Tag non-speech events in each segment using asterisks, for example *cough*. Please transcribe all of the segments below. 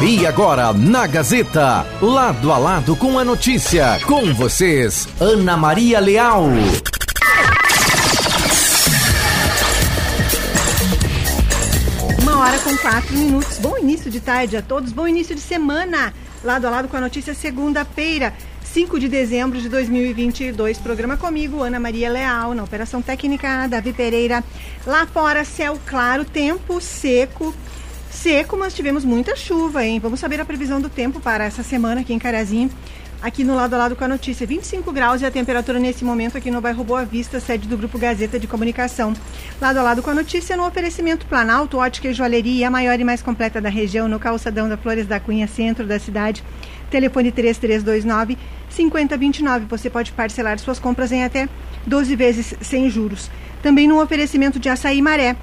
E agora, na Gazeta, lado a lado com a notícia, com vocês, Ana Maria Leal. Uma hora com quatro minutos. Bom início de tarde a todos, bom início de semana. Lado a lado com a notícia, segunda-feira. 5 de dezembro de 2022. Programa comigo, Ana Maria Leal, na Operação Técnica, Davi Pereira. Lá fora, céu claro, tempo seco. Seco, mas tivemos muita chuva, hein? Vamos saber a previsão do tempo para essa semana aqui em Carazinho. Aqui no lado a lado com a notícia, 25 graus e a temperatura nesse momento aqui no bairro Boa Vista, sede do Grupo Gazeta de Comunicação. Lado a lado com a notícia, no oferecimento Planalto, ótica e joalheria, a maior e mais completa da região, no calçadão da Flores da Cunha, centro da cidade. Telefone 3329 5029. Você pode parcelar suas compras em até 12 vezes sem juros. Também no oferecimento de açaí maré,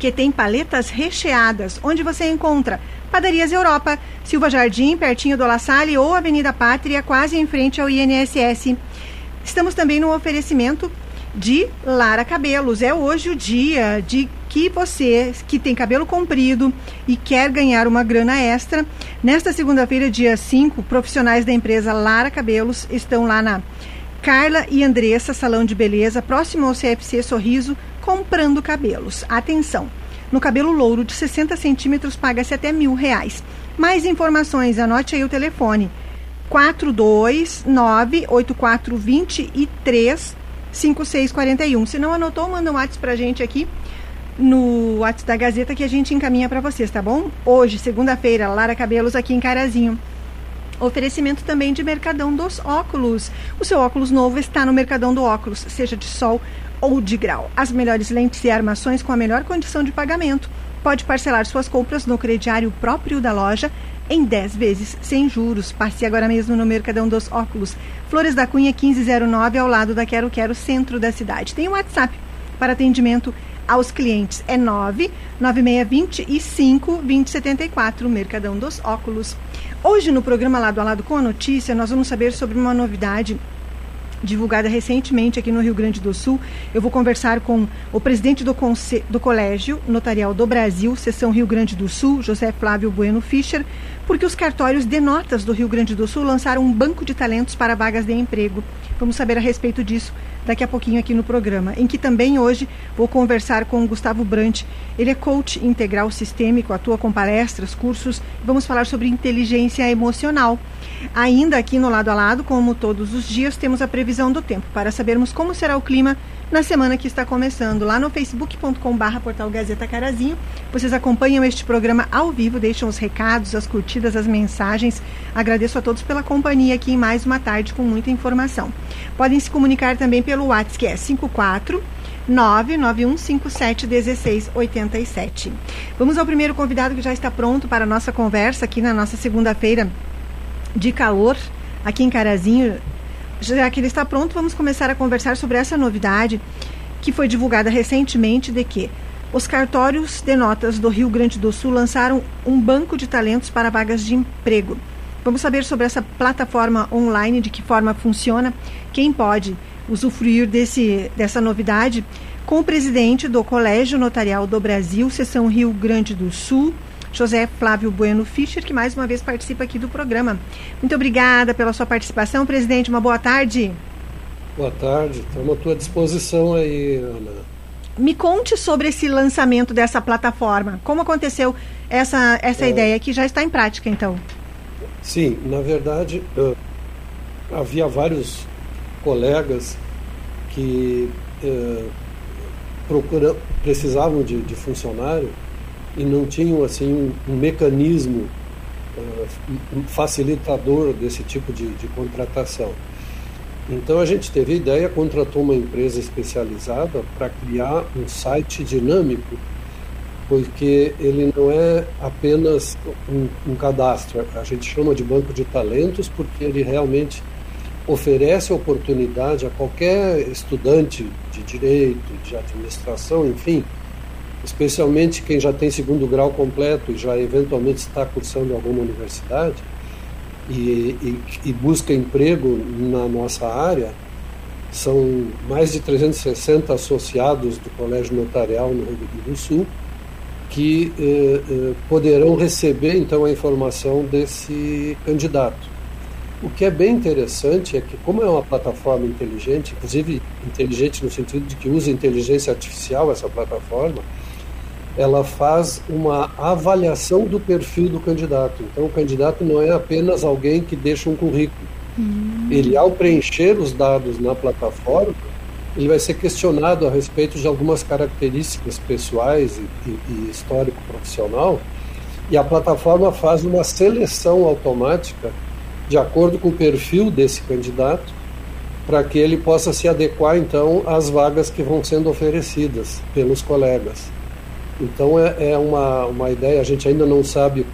que tem paletas recheadas, onde você encontra Padarias Europa, Silva Jardim, pertinho do La Salle ou Avenida Pátria, quase em frente ao INSS. Estamos também no oferecimento de Lara Cabelos. É hoje o dia de que você que tem cabelo comprido e quer ganhar uma grana extra. Nesta segunda-feira, dia 5, profissionais da empresa Lara Cabelos estão lá na Carla e Andressa Salão de Beleza, próximo ao CFC Sorriso, comprando cabelos. Atenção! No cabelo louro de 60 centímetros paga-se até mil reais. Mais informações, anote aí o telefone. 429-8423 5641. Se não anotou, manda um WhatsApp pra gente aqui no WhatsApp da Gazeta que a gente encaminha para vocês, tá bom? Hoje, segunda-feira, Lara Cabelos aqui em Carazinho. Oferecimento também de Mercadão dos Óculos. O seu óculos novo está no Mercadão do Óculos, seja de sol ou de grau. As melhores lentes e armações com a melhor condição de pagamento. Pode parcelar suas compras no crediário próprio da loja em 10 vezes sem juros. Passe agora mesmo no Mercadão dos Óculos. Flores da Cunha 1509, ao lado da Quero Quero, centro da cidade. Tem o um WhatsApp para atendimento aos clientes. É 99625 2074, Mercadão dos Óculos. Hoje, no programa Lado a Lado com a Notícia, nós vamos saber sobre uma novidade divulgada recentemente aqui no Rio Grande do Sul. Eu vou conversar com o presidente do, do Colégio Notarial do Brasil, seção Rio Grande do Sul, José Flávio Bueno Fischer, porque os cartórios de notas do Rio Grande do Sul lançaram um banco de talentos para vagas de emprego. Vamos saber a respeito disso daqui a pouquinho aqui no programa, em que também hoje vou conversar com o Gustavo Brant. Ele é coach integral sistêmico, atua com palestras, cursos. Vamos falar sobre inteligência emocional. Ainda aqui no lado a lado, como todos os dias, temos a previsão do tempo para sabermos como será o clima na semana que está começando. Lá no facebook.com/barra portal Gazeta Carazinho, vocês acompanham este programa ao vivo, deixam os recados, as curtidas, as mensagens. Agradeço a todos pela companhia aqui em mais uma tarde com muita informação. Podem se comunicar também pelo WhatsApp, que é 54 991571687. Vamos ao primeiro convidado que já está pronto para a nossa conversa aqui na nossa segunda-feira de calor, aqui em Carazinho. Já que ele está pronto, vamos começar a conversar sobre essa novidade que foi divulgada recentemente de que os cartórios de notas do Rio Grande do Sul lançaram um banco de talentos para vagas de emprego. Vamos saber sobre essa plataforma online, de que forma funciona, quem pode usufruir desse, dessa novidade, com o presidente do Colégio Notarial do Brasil, seção Rio Grande do Sul, José Flávio Bueno Fischer, que mais uma vez participa aqui do programa. Muito obrigada pela sua participação, presidente. Uma boa tarde. Boa tarde, estamos à tua disposição aí, Ana. Me conte sobre esse lançamento dessa plataforma. Como aconteceu essa, essa é, ideia que já está em prática, então? Sim, na verdade, uh, havia vários colegas que uh, procura, precisavam de, de funcionário e não tinham assim um, um mecanismo uh, facilitador desse tipo de, de, contratação. Então a gente teve a ideia, contratou uma empresa especializada para criar um site dinâmico, porque ele não é apenas um, um cadastro, a gente chama de banco de talentos porque ele realmente oferece oportunidade a qualquer estudante de direito, de administração, enfim, especialmente quem já tem segundo grau completo e já eventualmente está cursando alguma universidade e, e, e busca emprego na nossa área, são mais de 360 associados do Colégio Notarial no Rio Grande do Sul que eh, eh, poderão receber então a informação desse candidato. O que é bem interessante é que, como é uma plataforma inteligente, inclusive inteligente no sentido de que usa inteligência artificial essa plataforma, ela faz uma avaliação do perfil do candidato. Então, o candidato não é apenas alguém que deixa um currículo. Uhum. Ele, ao preencher os dados na plataforma, ele vai ser questionado a respeito de algumas características pessoais e, e, e histórico profissional, e a plataforma faz uma seleção automática de acordo com o perfil desse candidato, para que ele possa se adequar então às vagas que vão sendo oferecidas pelos colegas. Então é, é uma, uma ideia, a gente ainda não sabe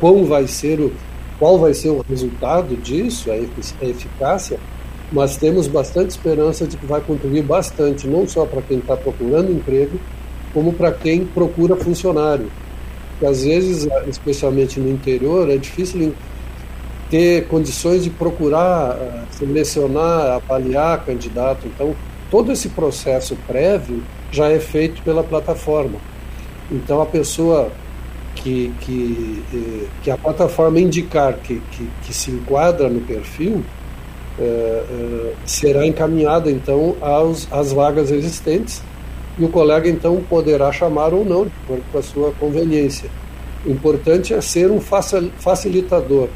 qual vai ser o, qual vai ser o resultado disso, a eficácia, mas temos bastante esperança de que vai contribuir bastante, não só para quem está procurando emprego, como para quem procura funcionário. Porque às vezes, especialmente no interior, é difícil ter condições de procurar, eh, selecionar, avaliar candidato. Então, todo esse processo prévio já é feito pela plataforma. Então, a pessoa que, que, eh, que a plataforma indicar que, que, que se enquadra no perfil, é, será encaminhada então aos, às vagas existentes e o colega então poderá chamar ou não, de acordo com a sua conveniência. O importante é ser um facilitador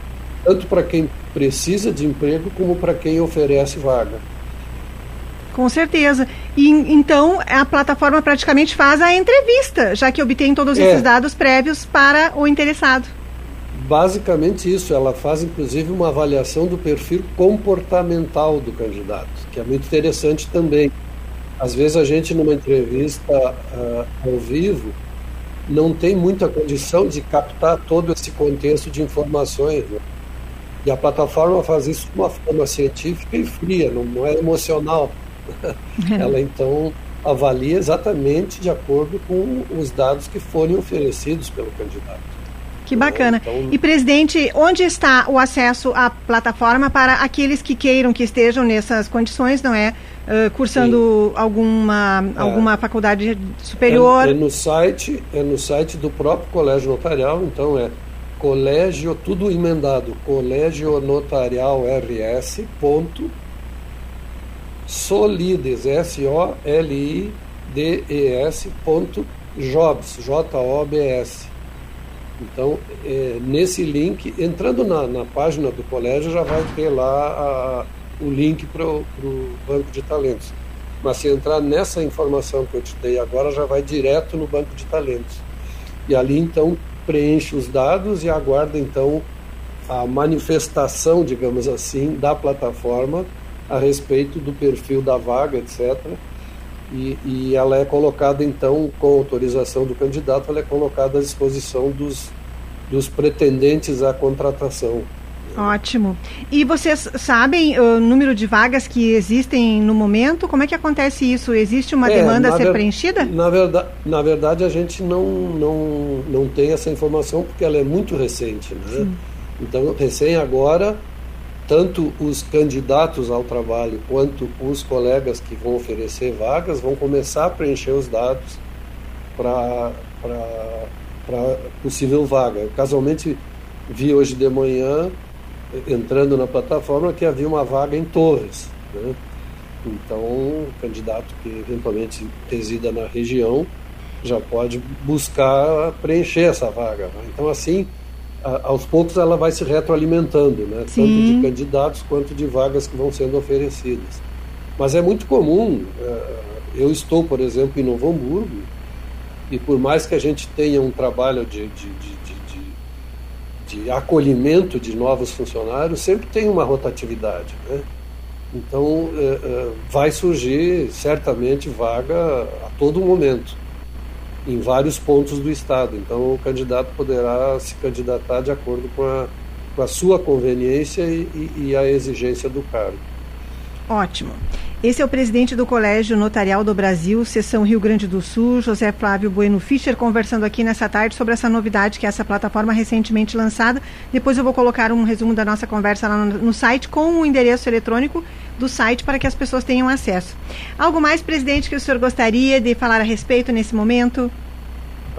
tanto para quem precisa de emprego como para quem oferece vaga. Com certeza. E então a plataforma praticamente faz a entrevista, já que obtém todos é. esses dados prévios para o interessado. Basicamente isso, ela faz inclusive uma avaliação do perfil comportamental do candidato, que é muito interessante também. Às vezes a gente numa entrevista uh, ao vivo não tem muita condição de captar todo esse contexto de informações. Né? E a plataforma faz isso de uma forma científica e fria, não, é emocional. *laughs* Ela então avalia exatamente de acordo com os dados que forem oferecidos pelo candidato. Que bacana. Então, e, presidente, onde está o acesso à plataforma para aqueles que queiram que estejam nessas condições, não é? Uh, cursando alguma, é. alguma faculdade superior? É, é, no site, é no site do próprio Colégio Notarial, então é colégio, tudo emendado, colégio notarial rs ponto solides, S-O-L-I-D-E-S ponto jobs, J-O-B-S. Então, é, nesse link, entrando na, na, página do colégio, já vai ter lá a, o link para o banco de talentos. Mas se entrar nessa informação que eu te dei agora, já vai direto no banco de talentos. E ali, então, preenche os dados e aguarda então a manifestação, digamos assim, da plataforma a respeito do perfil da vaga, etc. E, e, ela é colocada então, com autorização do candidato, ela é colocada à disposição dos, dos pretendentes à contratação. Ótimo. E vocês sabem o número de vagas que existem no momento? Como é que acontece isso? Existe uma é, demanda a ser ver, preenchida? Na verdade, na verdade, a gente não, não, não tem essa informação porque ela é muito recente. Né? Sim. Então, recém agora, tanto os candidatos ao trabalho quanto os colegas que vão oferecer vagas vão começar a preencher os dados para possível vaga. Casualmente, vi hoje de manhã entrando na plataforma que havia uma vaga em Torres. Né? Então, o candidato que eventualmente resida na região já pode buscar preencher essa vaga. Né? Então, assim, a, aos poucos ela vai se retroalimentando, né? tanto de candidatos quanto de vagas que vão sendo oferecidas. Mas é muito comum, uh, eu estou, por exemplo, em Novo Hamburgo, e por mais que a gente tenha um trabalho de, de, de de acolhimento de novos funcionários sempre tem uma rotatividade. Né? Então, é, é, vai surgir certamente vaga a todo momento, em vários pontos do Estado. Então, o candidato poderá se candidatar de acordo com a, com a sua conveniência e, e, e a exigência do cargo. Ótimo. Esse é o presidente do Colégio Notarial do Brasil, Seção Rio Grande do Sul, José Flávio Bueno Fischer, conversando aqui nessa tarde sobre essa novidade que é essa plataforma recentemente lançada. Depois eu vou colocar um resumo da nossa conversa lá no, no site com o endereço eletrônico do site para que as pessoas tenham acesso. Algo mais, presidente, que o senhor gostaria de falar a respeito nesse momento?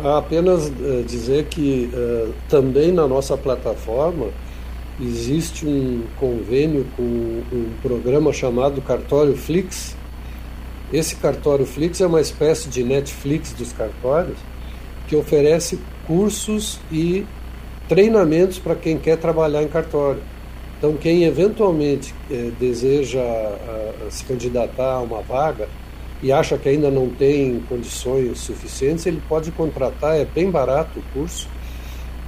Apenas uh, dizer que uh, também na nossa plataforma existe um convênio com um programa chamado Cartório Flix. Esse Cartório Flix é uma espécie de Netflix dos cartórios que oferece cursos e treinamentos para quem quer trabalhar em cartório. Então, quem eventualmente eh, deseja a, a se candidatar a uma vaga e acha que ainda não tem condições suficientes, ele pode contratar, é bem barato o curso,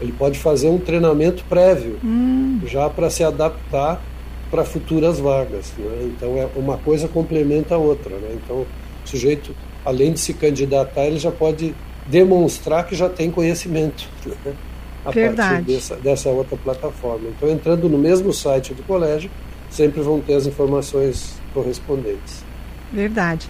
ele pode fazer um treinamento prévio, hum. já para se adaptar para futuras vagas. Né? Então, é uma coisa complementa a outra. Né? Então, o sujeito, além de se candidatar, ele já pode demonstrar que já tem conhecimento. *laughs* Né? a Verdade. partir dessa, dessa outra plataforma. Então, entrando no mesmo site do colégio, sempre vão ter as informações correspondentes. Verdade.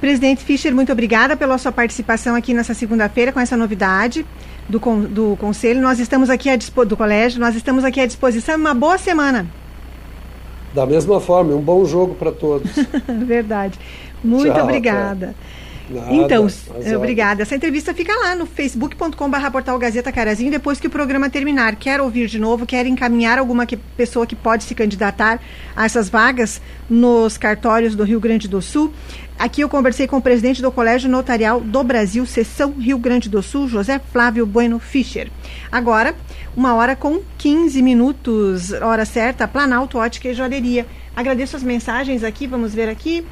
Presidente Fischer, muito obrigada pela sua participação aqui nessa segunda-feira com essa novidade do, do Conselho. Nós estamos aqui a do colégio, nós estamos aqui à disposição. Uma boa semana. Da mesma forma, um bom jogo para todos. *laughs* Verdade. Muito Tchau, obrigada. Nada, então, obrigada. Essa entrevista fica lá no facebook.com.br portal Gazeta Carazinho depois que o programa terminar. Quer ouvir de novo, quer encaminhar alguma que, pessoa que pode se candidatar a essas vagas nos cartórios do Rio Grande do Sul. Aqui eu conversei com o presidente do Colégio Notarial do Brasil, Seção Rio Grande do Sul, José Flávio Bueno Fischer. Agora, uma hora com 15 minutos, hora certa, Planalto Ótica e Joalheria. Agradeço as mensagens aqui, vamos ver aqui.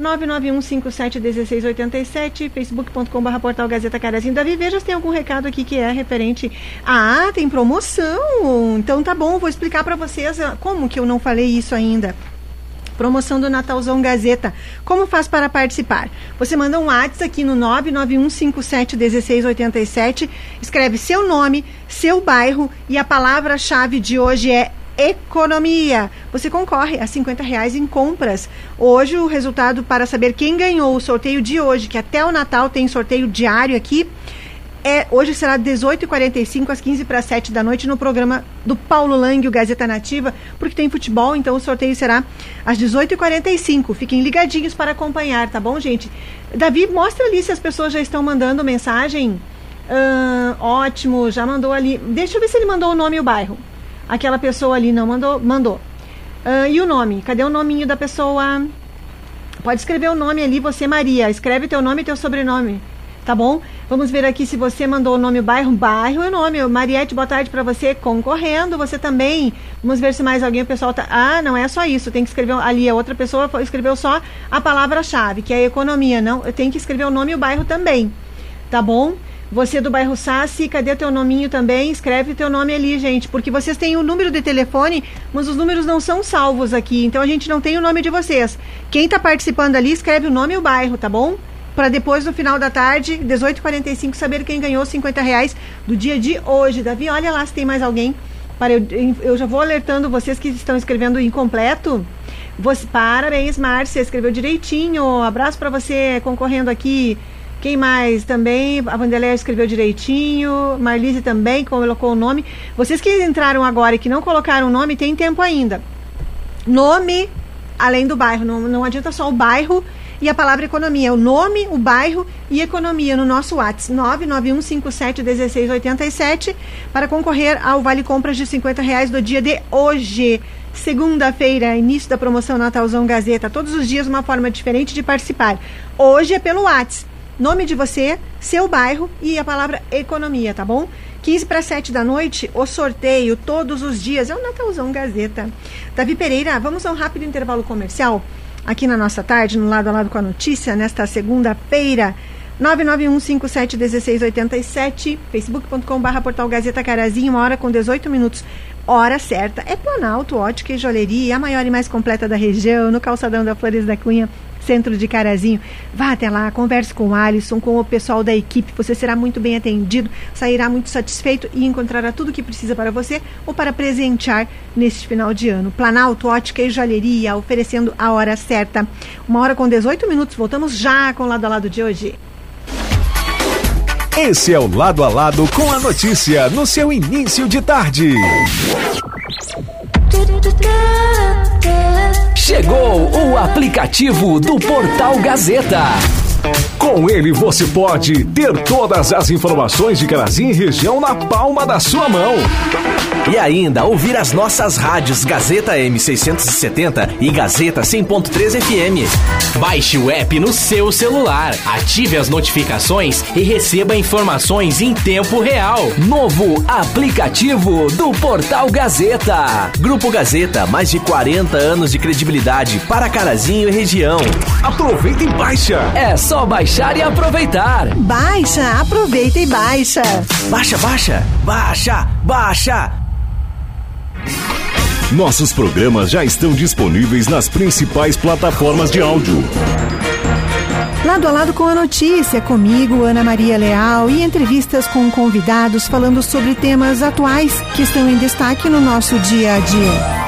991571687, facebook.com.br portal Gazeta Carazinho. Davi, veja tem algum recado aqui que é referente. Ah, tem promoção! Então tá bom, vou explicar para vocês ah, como que eu não falei isso ainda promoção do Natalzão Gazeta. Como faz para participar? Você manda um WhatsApp aqui no 991571687, escreve seu nome, seu bairro e a palavra-chave de hoje é economia. Você concorre a 50 reais em compras. Hoje o resultado para saber quem ganhou o sorteio de hoje, que até o Natal tem sorteio diário aqui, é, hoje será 18h45 às 15 para 7 da noite no programa do Paulo Lang, o Gazeta Nativa, porque tem futebol, então o sorteio será às 18h45. Fiquem ligadinhos para acompanhar, tá bom, gente? Davi, mostra ali se as pessoas já estão mandando mensagem. Uh, ótimo, já mandou ali. Deixa eu ver se ele mandou o nome e o bairro aquela pessoa ali não mandou, mandou. Uh, e o nome? Cadê o nominho da pessoa? Pode escrever o nome ali, você Maria. Escreve teu nome e teu sobrenome. Tá bom? Vamos ver aqui se você mandou o nome, o bairro, bairro e o nome. Mariette, boa tarde para você, concorrendo. Você também. Vamos ver se mais alguém, o pessoal tá. Ah, não é só isso. Tem que escrever ali. A outra pessoa escreveu só a palavra-chave, que é economia. Não, tem que escrever o nome e o bairro também. Tá bom? Você do bairro Sassi, cadê teu nominho também? Escreve teu nome ali, gente, porque vocês têm o número de telefone, mas os números não são salvos aqui, então a gente não tem o nome de vocês. Quem está participando ali, escreve o nome e o bairro, tá bom? Para depois, no final da tarde, 18h45, saber quem ganhou 50 reais do dia de hoje. Davi, olha lá se tem mais alguém. Para eu, eu já vou alertando vocês que estão escrevendo incompleto. Você, parabéns, Márcia, escreveu direitinho. Abraço para você concorrendo aqui. Quem mais também? A Vandeléia escreveu direitinho. Marlise também colocou o nome. Vocês que entraram agora e que não colocaram o nome, tem tempo ainda. Nome, além do bairro. Não, não adianta só o bairro e a palavra economia. O nome, o bairro e economia no nosso WhatsApp. 991571687 para concorrer ao Vale Compras de 50 reais do dia de hoje. Segunda-feira, início da promoção Natalzão Gazeta. Todos os dias uma forma diferente de participar. Hoje é pelo WhatsApp nome de você, seu bairro e a palavra economia, tá bom? 15 para 7 da noite, o sorteio todos os dias. É o Natalzão Gazeta. Davi Pereira, vamos a um rápido intervalo comercial aqui na nossa tarde, no lado a lado com a notícia, nesta segunda-feira. 991571687, facebook.com.br portal Gazeta Carazinho, uma hora com 18 minutos. Hora certa. É Planalto, ótica e joalheria, a maior e mais completa da região, no calçadão da Flores da Cunha centro de Carazinho. Vá até lá, converse com o Alisson, com o pessoal da equipe. Você será muito bem atendido, sairá muito satisfeito e encontrará tudo o que precisa para você ou para presentear neste final de ano. Planalto, ótica e joalheria, oferecendo a hora certa. Uma hora com 18 minutos. Voltamos já com o lado a lado de hoje. Esse é o Lado a Lado com a notícia no seu início de tarde. Chegou o aplicativo do Portal Gazeta. Com ele você pode ter todas as informações de Carazinho e região na palma da sua mão. E ainda ouvir as nossas rádios Gazeta M670 e Gazeta 100.3 FM. Baixe o app no seu celular, ative as notificações e receba informações em tempo real. Novo aplicativo do Portal Gazeta. Grupo Gazeta, mais de 40 anos de credibilidade para Carazinho e região. Aproveita e baixa. É só baixar e aproveitar. Baixa, aproveita e baixa. Baixa, baixa, baixa, baixa. Nossos programas já estão disponíveis nas principais plataformas de áudio. Lado a lado com a notícia, comigo, Ana Maria Leal, e entrevistas com convidados falando sobre temas atuais que estão em destaque no nosso dia a dia.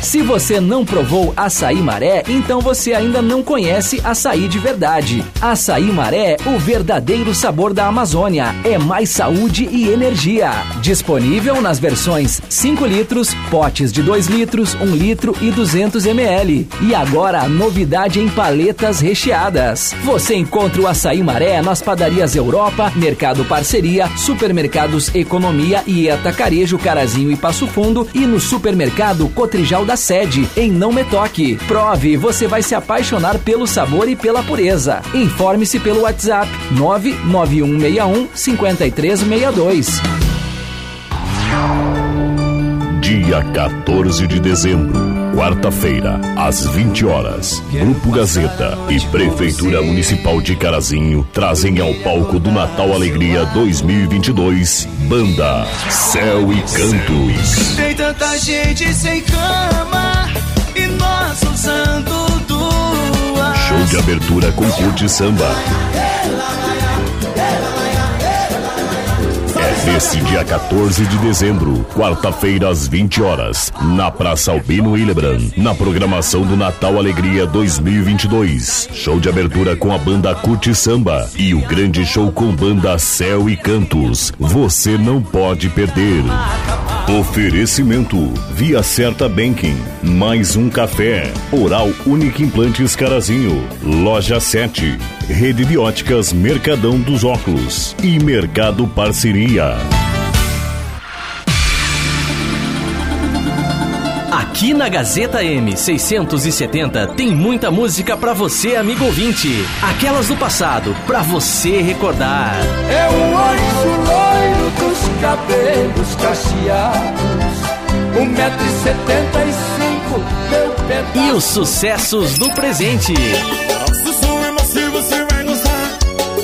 Se você não provou açaí maré, então você ainda não conhece açaí de verdade. Açaí maré, o verdadeiro sabor da Amazônia. É mais saúde e energia. Disponível nas versões 5 litros, potes de 2 litros, 1 litro e 200 ml. E agora, novidade em paletas recheadas. Você encontra o açaí maré nas padarias Europa, Mercado Parceria, Supermercados Economia e Atacarejo Carazinho e Passo Fundo e no supermercado Cotrijal da sede, em Não Me Toque. Prove, você vai se apaixonar pelo sabor e pela pureza. Informe-se pelo WhatsApp 99161 5362. Dia 14 de dezembro, quarta-feira, às 20 horas. Grupo Gazeta e Prefeitura Municipal de Carazinho trazem ao palco do Natal Alegria 2022 Banda Céu e Cantos. Tem tanta gente sem cama e nós usando duas. Show de abertura com curte samba. Nesse dia 14 de dezembro, quarta-feira às 20 horas, na Praça Albino Hillebrand, na programação do Natal Alegria 2022. Show de abertura com a banda Curte Samba e o grande show com banda Céu e Cantos. Você não pode perder. Oferecimento. Via Certa Banking, mais um café, Oral Único Implantes Carazinho, Loja 7, Rede de Óticas Mercadão dos Óculos. E Mercado Parceria. Aqui na Gazeta M670 tem muita música pra você, amigo ouvinte. Aquelas do passado, pra você recordar. É o anjo loiro dos cabelos cacheados. Um metro e setenta e cinco, meu pedaço. E os sucessos do presente. Nosso som é macio, você vai gostar.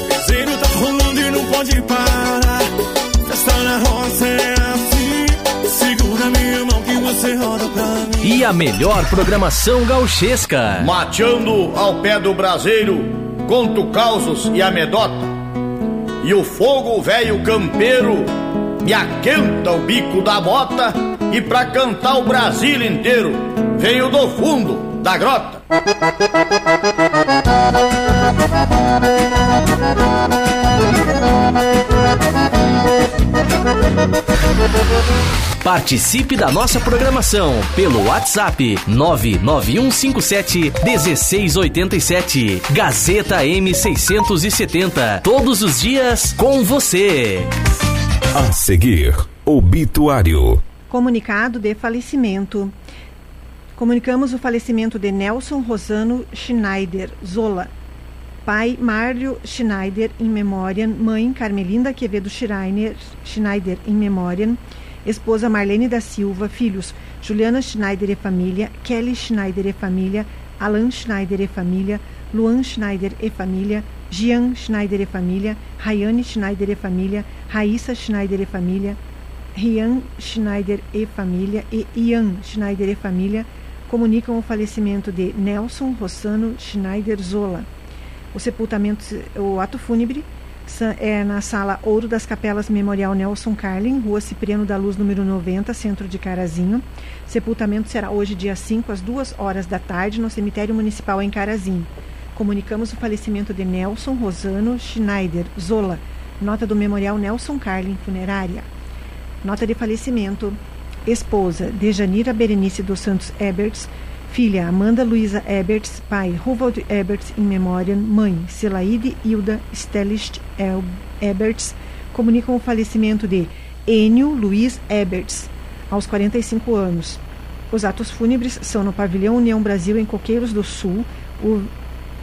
Piseiro tá rolando e não pode parar. Festa na roça é assim. Segura minha mão que você roda pra mim. E a melhor programação gauchesca. Mateando ao pé do braseiro, conto causos e amedota. E o fogo velho campeiro me aquenta o bico da bota. E pra cantar o Brasil inteiro, venho do fundo da grota. Participe da nossa programação pelo WhatsApp 99157 1687. Gazeta M670. Todos os dias com você. A seguir, obituário. Comunicado de falecimento. Comunicamos o falecimento de Nelson Rosano Schneider Zola. Pai Mário Schneider em memória, mãe Carmelinda Quevedo Schreiner, Schneider em memória, esposa Marlene da Silva, filhos Juliana Schneider e família, Kelly Schneider e família, Alan Schneider e família, Luan Schneider e família, Jean Schneider e família, Rayane Schneider e família, Raíssa Schneider e família, Rian Schneider e família e Ian Schneider e família comunicam o falecimento de Nelson Rossano Schneider Zola. O sepultamento, o ato fúnebre é na sala Ouro das Capelas Memorial Nelson Carlin, Rua Cipriano da Luz, número 90, centro de Carazinho. Sepultamento será hoje, dia 5, às 2 horas da tarde, no cemitério municipal em Carazinho. Comunicamos o falecimento de Nelson Rosano Schneider Zola. Nota do Memorial Nelson Carlin Funerária. Nota de falecimento. Esposa Dejanira Berenice dos Santos Eberts, Filha Amanda Luiza Eberts, pai Ruvald Eberts em memória, mãe Selaide Hilda Stellist Eberts, comunicam o falecimento de Enio Luiz Eberts, aos 45 anos. Os atos fúnebres são no Pavilhão União Brasil, em Coqueiros do Sul. O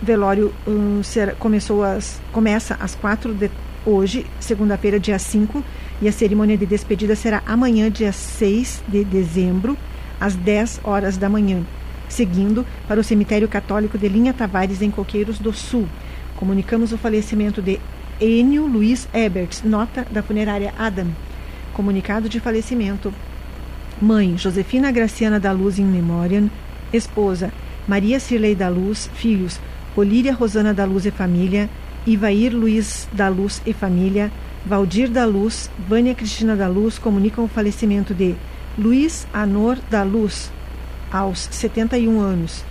velório um, será, começou às, começa às quatro de hoje, segunda-feira, dia 5, e a cerimônia de despedida será amanhã, dia 6 de dezembro, às 10 horas da manhã seguindo para o cemitério católico de Linha Tavares, em Coqueiros do Sul. Comunicamos o falecimento de Enio Luiz Eberts, nota da funerária Adam. Comunicado de falecimento. Mãe, Josefina Graciana da Luz em memória. Esposa, Maria Cirlei da Luz. Filhos, Olíria Rosana da Luz e família. Ivair Luiz da Luz e família. Valdir da Luz, Vânia Cristina da Luz comunicam o falecimento de Luiz Anor da Luz, aos 71 anos.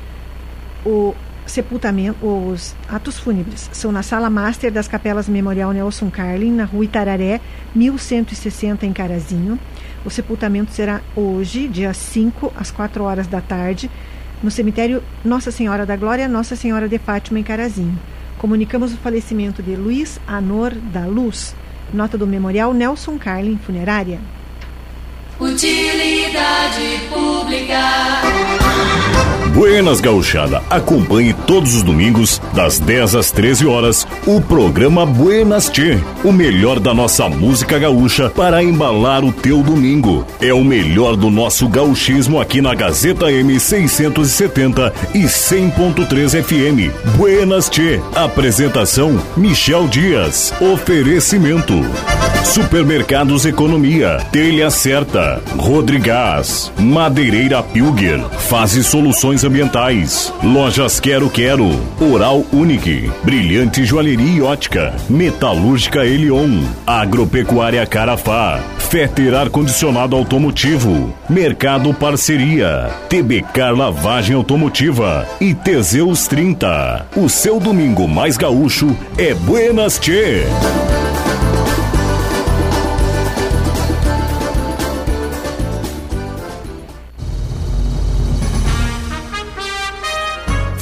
O sepultamento, os atos fúnebres são na Sala Master das Capelas Memorial Nelson Carlin, na Rua Itararé, 1160, em Carazinho. O sepultamento será hoje, dia 5, às 4 horas da tarde, no cemitério Nossa Senhora da Glória, Nossa Senhora de Fátima, em Carazinho. Comunicamos o falecimento de Luiz Anor da Luz. Nota do Memorial Nelson Carlin Funerária. Utilidade pública. Buenas Gauchada, acompanhe todos os domingos, das 10 às 13 horas, o programa Buenas Tchê, o melhor da nossa música gaúcha para embalar o teu domingo. É o melhor do nosso gauchismo aqui na Gazeta M670 e 100.3 FM. Buenas Tchê, apresentação Michel Dias, oferecimento. Supermercados Economia, Telha Certa, Rodrigás, Madeireira Pilger, Fase Soluções Ambientais, Lojas Quero Quero, Oral Unique, Brilhante Joalheria e Ótica, Metalúrgica Elion, Agropecuária Carafá, Feter Ar Condicionado Automotivo, Mercado Parceria, TBK Lavagem Automotiva e Teseus 30. O seu domingo mais gaúcho é Buenas Tchê.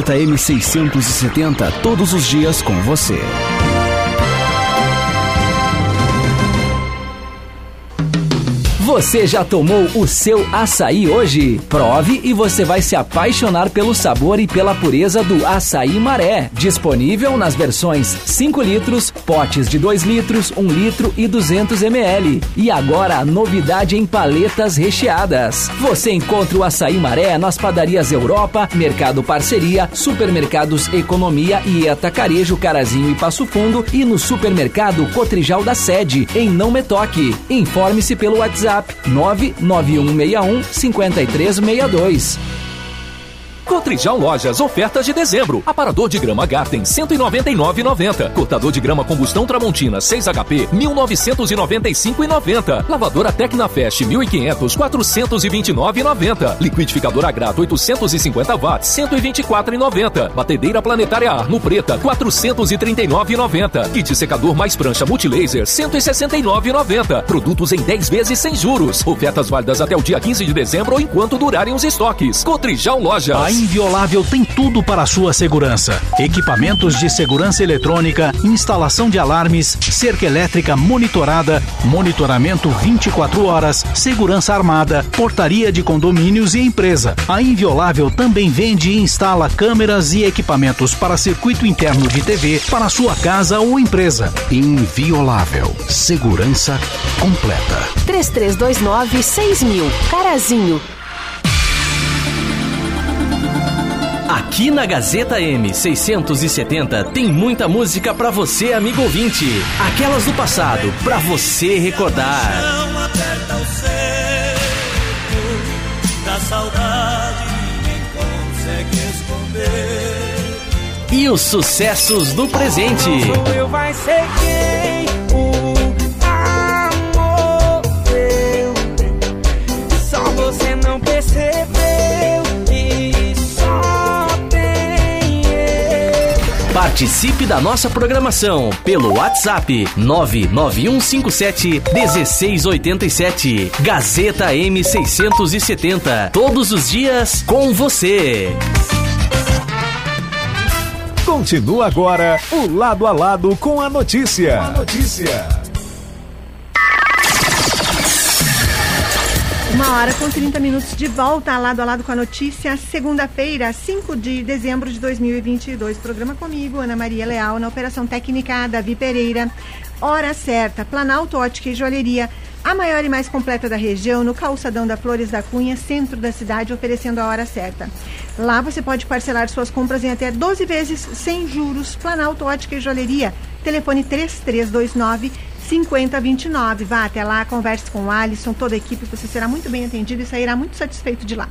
M670, todos os dias com você. Você já tomou o seu açaí hoje? Prove e você vai se apaixonar pelo sabor e pela pureza do açaí maré. Disponível nas versões 5 litros, potes de 2 litros, 1 litro e 200 ml. E agora a novidade em paletas recheadas. Você encontra o açaí maré nas padarias Europa, Mercado Parceria, Supermercados Economia e Atacarejo Carazinho e Passo Fundo e no supermercado Cotrijal da Sede, em Não Metoque. Informe-se pelo WhatsApp WhatsApp 99161 5362. Cotrijal Lojas, ofertas de dezembro. Aparador de grama Garten, 199,90. Cortador de grama combustão Tramontina, 6 HP, 1995,90. Lavadora Tecnafest, 1500, 429,90. Liquidificador Agrato, 850 watts, 124,90. Batedeira Planetária Arno Preta, 439,90. Kit secador mais prancha Multilaser, 169,90. Produtos em 10 vezes sem juros. Ofertas válidas até o dia 15 de dezembro ou enquanto durarem os estoques. Cotrijal Lojas. Inviolável tem tudo para a sua segurança: equipamentos de segurança eletrônica, instalação de alarmes, cerca elétrica monitorada, monitoramento 24 horas, segurança armada, portaria de condomínios e empresa. A Inviolável também vende e instala câmeras e equipamentos para circuito interno de TV para sua casa ou empresa. Inviolável. Segurança completa. 3329 6000. Carazinho. Aqui na Gazeta M670 tem muita música pra você, amigo ouvinte. Aquelas do passado, pra você recordar. Não aperta o da saudade, consegue esconder. E os sucessos do presente. Eu vai ser quem Participe da nossa programação pelo WhatsApp 99157 1687. Gazeta M670. Todos os dias com você. Continua agora o lado a lado com a notícia. a notícia. Hora com 30 minutos de volta, lado a lado com a notícia. Segunda-feira, 5 de dezembro de 2022. Programa comigo, Ana Maria Leal, na Operação Técnica, Davi Pereira. Hora certa, Planalto Ótica e Joalheria. A maior e mais completa da região, no calçadão da Flores da Cunha, centro da cidade, oferecendo a hora certa. Lá você pode parcelar suas compras em até 12 vezes sem juros. Planalto Ótica e Joalheria. Telefone 3329 5029. Vá até lá, converse com o Alisson, toda a equipe, você será muito bem atendido e sairá muito satisfeito de lá.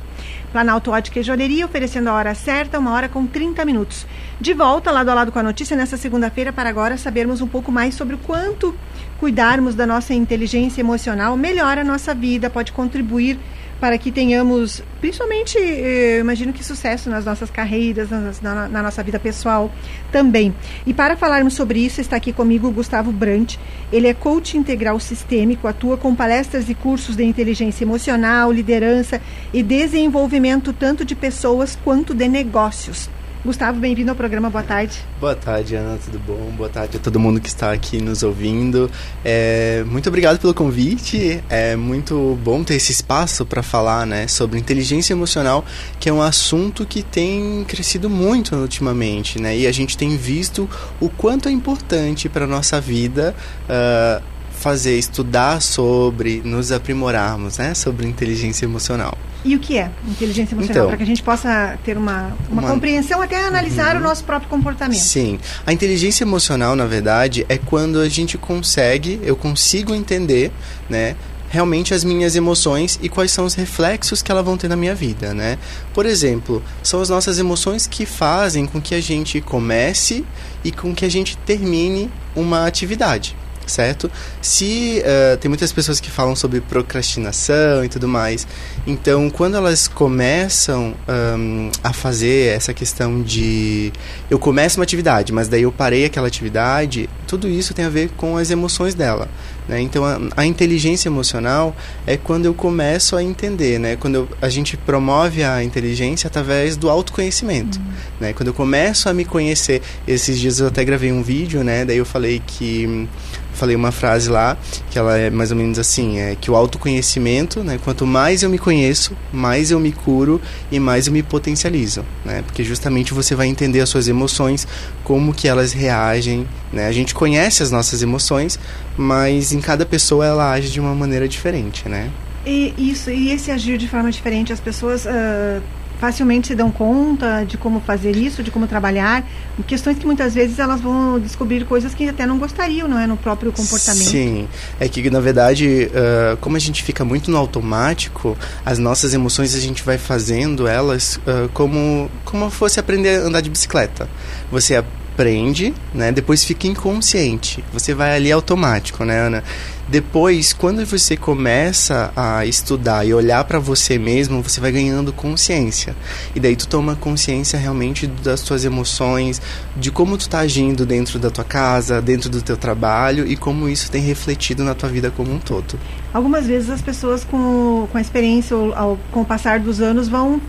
Planalto Ótica e Joalheria, oferecendo a hora certa, uma hora com 30 minutos. De volta, lado a lado com a notícia, nessa segunda-feira, para agora sabermos um pouco mais sobre o quanto cuidarmos da nossa inteligência emocional melhora a nossa vida, pode contribuir para que tenhamos, principalmente, eu imagino que sucesso nas nossas carreiras, na, na, nossa vida pessoal também. E para falarmos sobre isso, está aqui comigo o Gustavo Brandt. Ele é coach integral sistêmico, atua com palestras e cursos de inteligência emocional, liderança e desenvolvimento tanto de pessoas quanto de negócios. Gustavo, bem-vindo ao programa, boa tarde. Boa tarde, Ana, tudo bom? Boa tarde a todo mundo que está aqui nos ouvindo. É, muito obrigado pelo convite, é muito bom ter esse espaço para falar né, sobre inteligência emocional, que é um assunto que tem crescido muito ultimamente, né? E a gente tem visto o quanto é importante para a nossa vida uh, fazer, estudar sobre, nos aprimorarmos, né? Sobre inteligência emocional. E o que é inteligência emocional? Então, Para que a gente possa ter uma, uma, uma... compreensão, até analisar uhum. o nosso próprio comportamento. Sim. A inteligência emocional, na verdade, é quando a gente consegue, eu consigo entender, né? realmente as minhas emoções e quais são os reflexos que elas vão ter na minha vida, né? Por exemplo, são as nossas emoções que fazem com que a gente comece e com que a gente termine uma atividade certo? Se uh, tem muitas pessoas que falam sobre procrastinação e tudo mais, então quando elas começam um, a fazer essa questão de eu começo uma atividade, mas daí eu parei aquela atividade, tudo isso tem a ver com as emoções dela. Né? Então a, a, inteligência emocional é quando eu começo a entender, né? Quando eu, a gente promove a inteligência através do autoconhecimento, uhum. né? Quando eu começo a me conhecer, esses dias eu até gravei um vídeo, né? Daí eu falei que falei uma frase lá que ela é mais ou menos assim, é que o autoconhecimento, né, quanto mais eu me conheço, mais eu me curo e mais eu me potencializo, né? Porque justamente você vai entender as suas emoções, como que elas reagem, né? A gente conhece as nossas emoções, mas em cada pessoa ela age de uma maneira diferente, né? E isso, e esse agir de forma diferente, as pessoas uh facilmente se dão conta de como fazer isso, de como trabalhar, questões que muitas vezes elas vão descobrir coisas que até não gostariam, não é, no próprio comportamento. Sim, é que na verdade, uh, como a gente fica muito no automático, as nossas emoções a gente vai fazendo elas uh, como como fosse aprender a andar de bicicleta. Você aprende, né? Depois fica inconsciente. Você vai ali automático, né, Ana? Depois, quando você começa a estudar e olhar para você mesmo, você vai ganhando consciência. E daí tu toma consciência realmente das tuas emoções, de como tu tá agindo dentro da tua casa, dentro do teu trabalho e como isso tem refletido na tua vida como um todo. Algumas vezes as pessoas com, com a experiência ou com o passar dos anos vão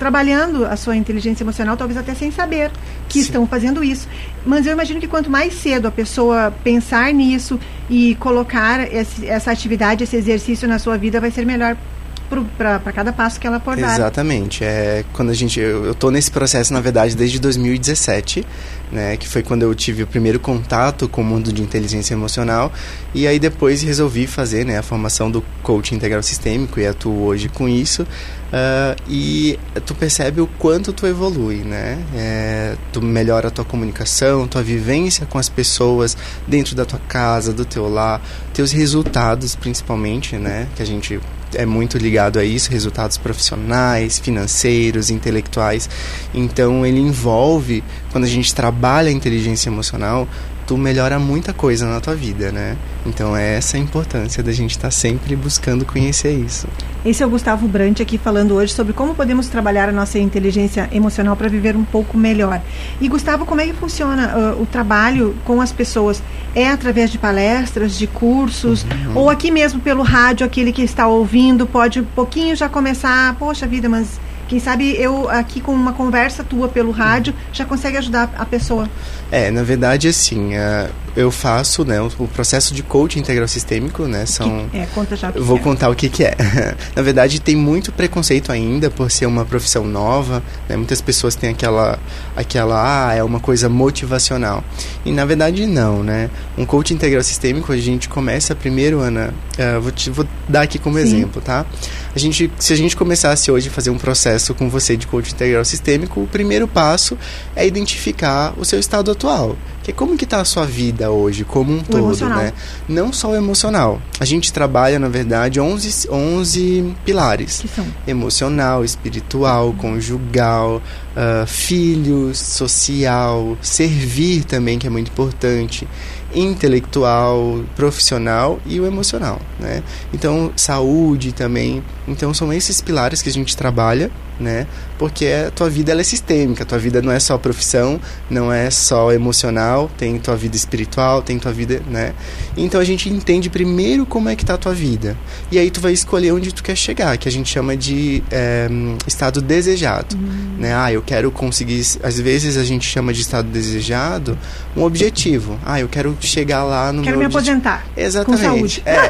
trabalhando a sua inteligência emocional, talvez até sem saber que estão fazendo isso. Mas eu imagino que quanto mais cedo a pessoa pensar nisso e colocar esse, essa atividade, esse exercício na sua vida, vai ser melhor para cada passo que ela for dar. Exatamente. É, quando a gente, eu, eu tô nesse processo, na verdade, desde 2017, né, que foi quando eu tive o primeiro contato com o mundo de inteligência emocional, e aí depois resolvi fazer né, a formação do coaching integral sistêmico e atuo hoje com isso. Uh, e tu percebe o quanto tu evolui, né? É, tu melhora a tua comunicação, tua vivência com as pessoas dentro da tua casa, do teu lar, teus resultados principalmente, né? Que a gente é muito ligado a isso, resultados profissionais, financeiros, intelectuais. Então ele envolve, quando a gente trabalha a inteligência emocional, tu melhora muita coisa na tua vida, né? Então é essa a importância da gente estar tá sempre buscando conhecer isso. Esse é o Gustavo Brant aqui falando hoje sobre como podemos trabalhar a nossa inteligência emocional para viver um pouco melhor. E Gustavo, como é que funciona uh, o trabalho com as pessoas? É através de palestras, de cursos, uhum. ou aqui mesmo pelo rádio, aquele que está ouvindo pode um pouquinho já começar, poxa vida, mas quem sabe eu aqui com uma conversa tua pelo rádio já consegue ajudar a pessoa. É, na verdade, assim, eu faço né, o, processo de coaching integral sistêmico, né? São, que, é, conta já. vou é. contar o que, que é. *laughs* na verdade, tem muito preconceito ainda por ser uma profissão nova. Né? Muitas pessoas têm aquela, aquela, ah, é uma coisa motivacional. E na verdade, não, né? Um coaching integral sistêmico, a gente começa primeiro, Ana, uh, vou, te, vou dar aqui como Sim. exemplo, tá? A gente, se a gente começasse hoje a fazer um processo com você de coaching integral sistêmico, o primeiro passo é identificar o seu estado atual. Que é como que está a sua vida hoje, como um o todo, emocional. né? Não só o emocional. A gente trabalha, na verdade, 11, 11 pilares. Que são? Emocional, espiritual, conjugal, uh, filhos, social, servir também, que é muito importante intelectual, profissional e o emocional, né? Então, saúde também. Então, são esses pilares que a gente trabalha né? Porque a tua vida ela é sistêmica, a tua vida não é só profissão, não é só emocional, tem tua vida espiritual, tem tua vida, né? Então a gente entende primeiro como é que tá a tua vida. E aí tu vai escolher onde tu quer chegar, que a gente chama de é, estado desejado, uhum. né? Ah, eu quero conseguir, às vezes a gente chama de estado desejado um objetivo. Ah, eu quero chegar lá no Quero me objetivo. aposentar. Exatamente. Com saúde. É.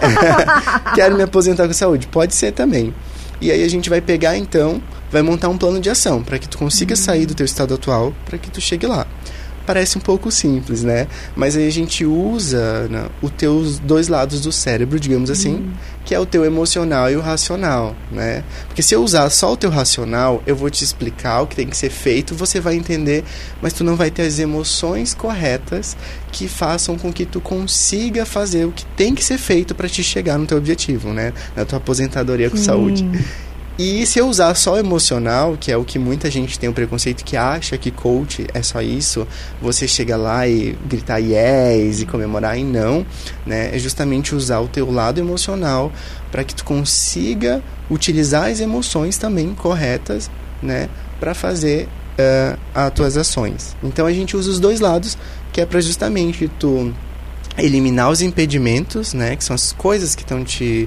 *laughs* quero me aposentar com saúde. Pode ser também. E aí a gente vai pegar então vai montar um plano de ação para que tu consiga uhum. sair do teu estado atual, para que tu chegue lá. Parece um pouco simples, né? Mas aí a gente usa né, os teus dois lados do cérebro, digamos assim, uhum. que é o teu emocional e o racional, né? Porque se eu usar só o teu racional, eu vou te explicar o que tem que ser feito, você vai entender, mas tu não vai ter as emoções corretas que façam com que tu consiga fazer o que tem que ser feito para te chegar no teu objetivo, né? Na tua aposentadoria com Sim. saúde. E se eu usar só emocional, que é o que muita gente tem o preconceito que acha que coach é só isso, você chega lá e gritar yes e comemorar e não, né? É justamente usar o teu lado emocional para que tu consiga utilizar as emoções também corretas, né, para fazer uh, as tuas ações. Então a gente usa os dois lados, que é para justamente tu eliminar os impedimentos, né, que são as coisas que estão te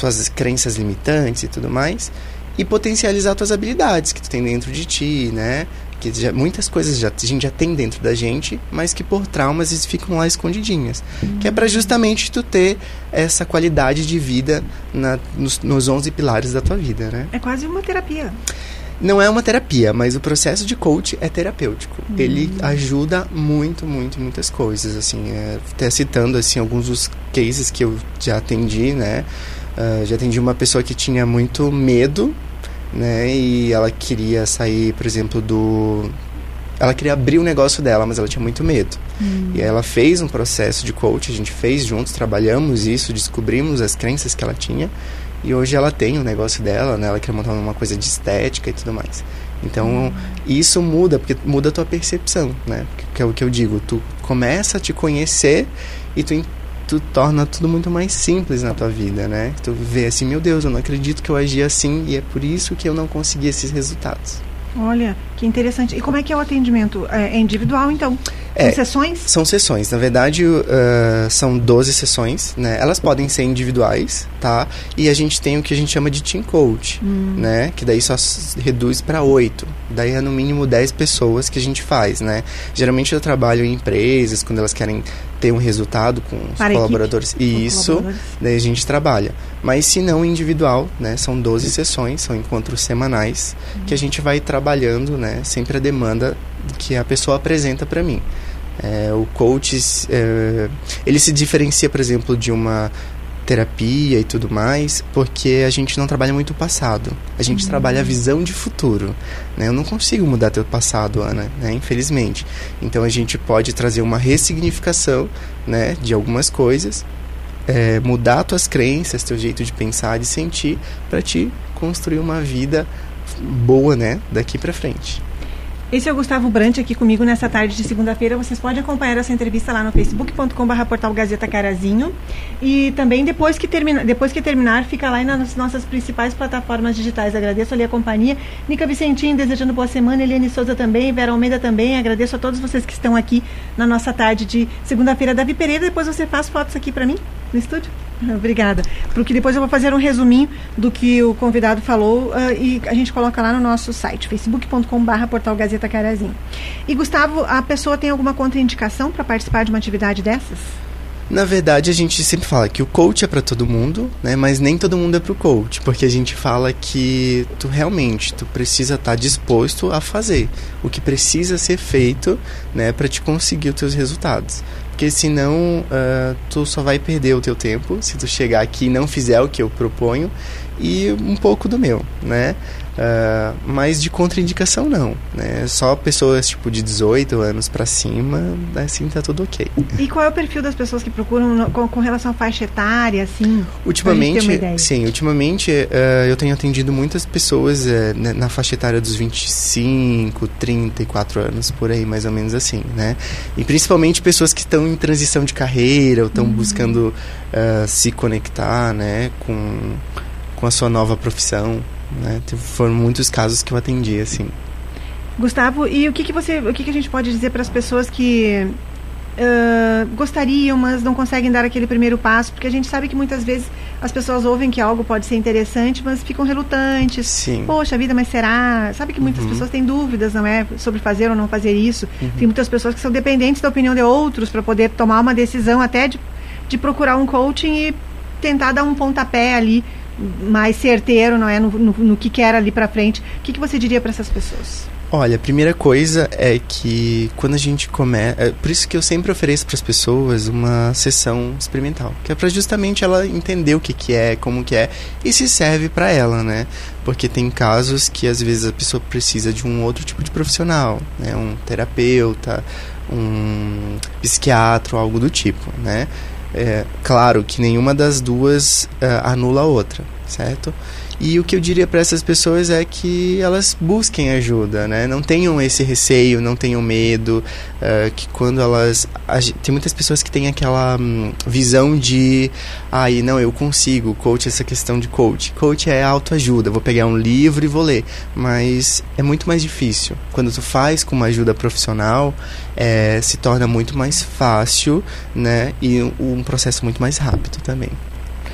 tuas crenças limitantes e tudo mais, e potencializar tuas habilidades que tu tem dentro de ti, né? Que já, muitas coisas já, a gente já tem dentro da gente, mas que por traumas eles ficam lá escondidinhas. Uhum. Que é para justamente tu ter essa qualidade de vida na, nos, nos 11 pilares da tua vida, né? É quase uma terapia. Não é uma terapia, mas o processo de coach é terapêutico. Uhum. Ele ajuda muito, muito, muitas coisas, assim. É, até citando, assim, alguns dos cases que eu já atendi, né? Uh, já atendi uma pessoa que tinha muito medo, né? E ela queria sair, por exemplo, do. Ela queria abrir o negócio dela, mas ela tinha muito medo. Hum. E aí ela fez um processo de coach, a gente fez juntos, trabalhamos isso, descobrimos as crenças que ela tinha. E hoje ela tem o negócio dela, né? Ela quer montar uma coisa de estética e tudo mais. Então, hum. isso muda, porque muda a tua percepção, né? Que é o que eu digo, tu começa a te conhecer e tu tu torna tudo muito mais simples na tua vida, né? Tu vê assim, meu Deus, eu não acredito que eu agi assim e é por isso que eu não consegui esses resultados. Olha, que interessante. E como é que é o atendimento? É, é individual, então? É, São sessões? São sessões. Na verdade, uh, são 12 sessões, né? Elas podem ser individuais, tá? E a gente tem o que a gente chama de team coach, Hum. né? Que daí só reduz para 8. Daí é no mínimo 10 pessoas que a gente faz, né? Geralmente eu trabalho em empresas, quando elas querem ter um resultado com os Para colaboradores. equipe, com Isso, colaboradores. daí a gente trabalha. Mas se não individual, né? São 12 sessões, são encontros semanais que a gente vai trabalhando, né? Sempre a demanda que a pessoa apresenta para mim. É, o coach, é, ele se diferencia, por exemplo, de uma terapia e tudo mais, porque a gente não trabalha muito o passado. A gente Uhum. trabalha a visão de futuro. Né? Eu não consigo mudar teu passado, Ana, né? infelizmente. Então a gente pode trazer uma ressignificação né, de algumas coisas, é, mudar tuas crenças, teu jeito de pensar, de sentir, para te construir uma vida boa, né, daqui para frente. Esse é o Gustavo Brant aqui comigo nessa tarde de segunda-feira. Vocês podem acompanhar essa entrevista lá no facebook.com.br portal Gazeta Carazinho. E também depois que, termina, depois que terminar, fica lá nas nossas principais plataformas digitais. Agradeço ali a companhia. Nica Vicentinho desejando boa semana, Eliane Souza também, Vera Almeida também. Agradeço a todos vocês que estão aqui na nossa tarde de segunda-feira. Davi Pereira, depois você faz fotos aqui para mim no estúdio? *laughs* Obrigada. Porque depois eu vou fazer um resuminho do que o convidado falou ah, e a gente coloca lá no nosso site, facebook.com.br portal Gazeta Carazinho. E Gustavo, a pessoa tem alguma contraindicação para participar de uma atividade dessas? Na verdade, a gente sempre fala que o coach é para todo mundo, né? Mas nem todo mundo é pro coach, porque a gente fala que tu realmente tu precisa estar disposto a fazer o que precisa ser feito, né, para te conseguir os teus resultados. Porque senão ah, tu só vai perder o teu tempo se tu chegar aqui e não fizer o que eu proponho e um pouco do meu, né? Ah, mas de contraindicação não, né? Só pessoas tipo de 18 anos para cima, assim tá tudo ok. E qual é o perfil das pessoas que procuram no- com, com relação à faixa etária, assim? Ultimamente, sim, ultimamente eh, eu tenho atendido muitas pessoas eh, na, na faixa etária dos 25, 34 anos, por aí, mais ou menos assim, né? E principalmente pessoas que estão em transição de carreira ou estão Uhum. buscando eh, se conectar, né, com, com a sua nova profissão, né? Foram muitos casos que eu atendi, assim. Gustavo, e o que, que você, o que, que a gente pode dizer para as pessoas que ah, gostariam, mas não conseguem dar aquele primeiro passo? Porque a gente sabe que muitas vezes as pessoas ouvem que algo pode ser interessante, mas ficam relutantes. Sim. Poxa vida, mas será? Sabe que muitas Uhum. pessoas têm dúvidas, não é, sobre fazer ou não fazer isso. Uhum. Tem muitas pessoas que são dependentes da opinião de outros para poder tomar uma decisão, até de, de procurar um coaching e tentar dar um pontapé ali mais certeiro, não é, no, no, no que quer ali para frente. O que, que você diria para essas pessoas? Olha, a primeira coisa é que quando a gente começa, é por isso que eu sempre ofereço para as pessoas uma sessão experimental, que é para justamente ela entender o que que é, como que é e se serve para ela, né? Porque tem casos que às vezes a pessoa precisa de um outro tipo de profissional, né? Um terapeuta, um psiquiatra, algo do tipo, né? É, claro que nenhuma das duas eh, anula a outra, certo? E o que eu diria para essas pessoas é que elas busquem ajuda, né? Não tenham esse receio, não tenham medo, eh, que quando elas... tem muitas pessoas que têm aquela hum, visão de... Ai, não, eu consigo, coach, essa questão de coach. Coach é autoajuda, vou pegar um livro e vou ler. Mas é muito mais difícil. Quando tu faz com uma ajuda profissional, eh, se torna muito mais fácil, né? E um processo muito mais rápido também.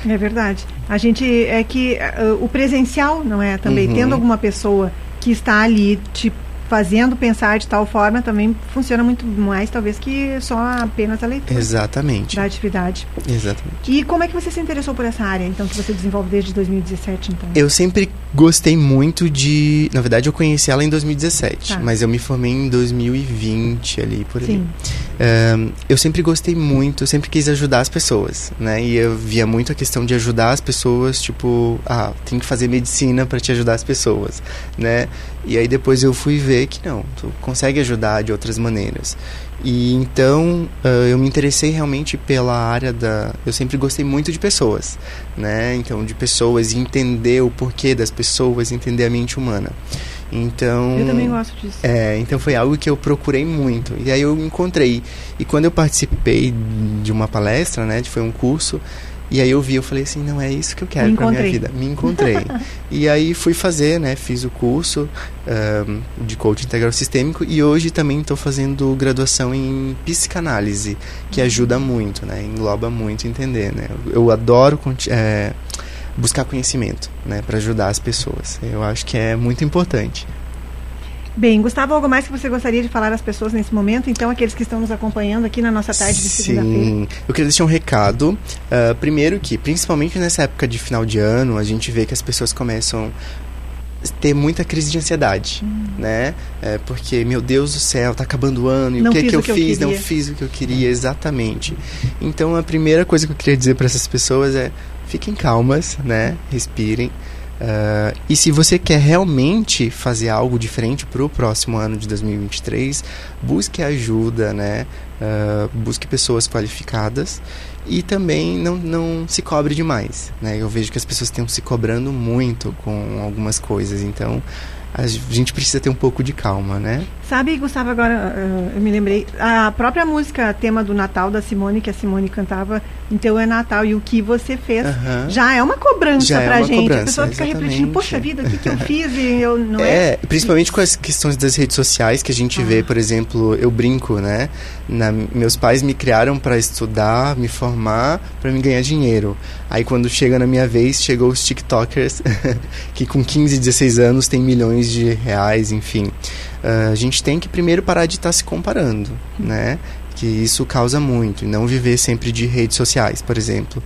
É verdade. A gente é que ah, o presencial, não é? Também Uhum. tendo alguma pessoa que está ali te fazendo pensar de tal forma, também funciona muito mais, talvez, que só apenas a leitura Exatamente. da atividade. Exatamente. E como é que você se interessou por essa área, então, que você desenvolve desde 2017, então? Eu sempre gostei muito de. Na verdade, eu conheci ela em 2017, Tá. mas eu me formei em 2020 ali, por ali. Sim. Ahn, eu sempre gostei muito, eu sempre quis ajudar as pessoas, né? E eu via muito a questão de ajudar as pessoas, tipo, ah, tem que fazer medicina para te ajudar as pessoas, né? E aí depois eu fui ver que não, tu consegue ajudar de outras maneiras. E então ah, eu me interessei realmente pela área da. Eu sempre gostei muito de pessoas, né? Então, de pessoas, entender o porquê das pessoas, entender a mente humana. Então. Eu também gosto disso. É, então foi algo que eu procurei muito. E aí eu encontrei. E quando eu participei de uma palestra, né, foi um curso, E aí eu vi, eu falei assim, não é isso que eu quero pra minha vida. Me encontrei. *laughs* e aí fui fazer, né? Fiz o curso ahm, de coaching integral sistêmico e hoje também estou fazendo graduação em psicanálise, que ajuda muito, né? Engloba muito entender, né? Eu, adoro é, buscar conhecimento, né? Para ajudar as pessoas. Eu acho que é muito importante. Bem, Gustavo, algo mais que você gostaria de falar às pessoas nesse momento? Então, aqueles que estão nos acompanhando aqui na nossa tarde de segunda-feira. Sim, eu queria deixar um recado. Ah, primeiro que, principalmente nessa época de final de ano, a gente vê que as pessoas começam a ter muita crise de ansiedade, Hum. né? É, porque, meu Deus do céu, tá acabando o ano, e Não o que, que o eu que eu fiz? Não queria. fiz o que eu queria, exatamente. Então, a primeira coisa que eu queria dizer para essas pessoas é, fiquem calmas, né? Respirem. Ah, e se você quer realmente fazer algo diferente para o próximo ano de 2023, busque ajuda, né? Ah, busque pessoas qualificadas e também não, não se cobre demais, né? Eu vejo que as pessoas estão se cobrando muito com algumas coisas, então a gente precisa ter um pouco de calma, né? Sabe, Gustavo, agora ah, eu me lembrei, a própria música, tema do Natal da Simone, que a Simone cantava, então é Natal, e o que você fez, já é uma cobrança Já é pra uma gente. a cobrança, pessoa fica refletindo, exatamente. poxa vida, o que, que eu fiz e eu *laughs* não é. É, principalmente com as questões das redes sociais que a gente vê, por exemplo, eu brinco, né? Na- meus pais me criaram para estudar, me formar, para me ganhar dinheiro. Aí quando chega na minha vez, chegou os TikTokers *laughs* que com 15, 16 anos tem milhões de reais, enfim. Ah, a gente tem que primeiro parar de estar se comparando, né? Que isso causa muito, e não viver sempre de redes sociais, por exemplo.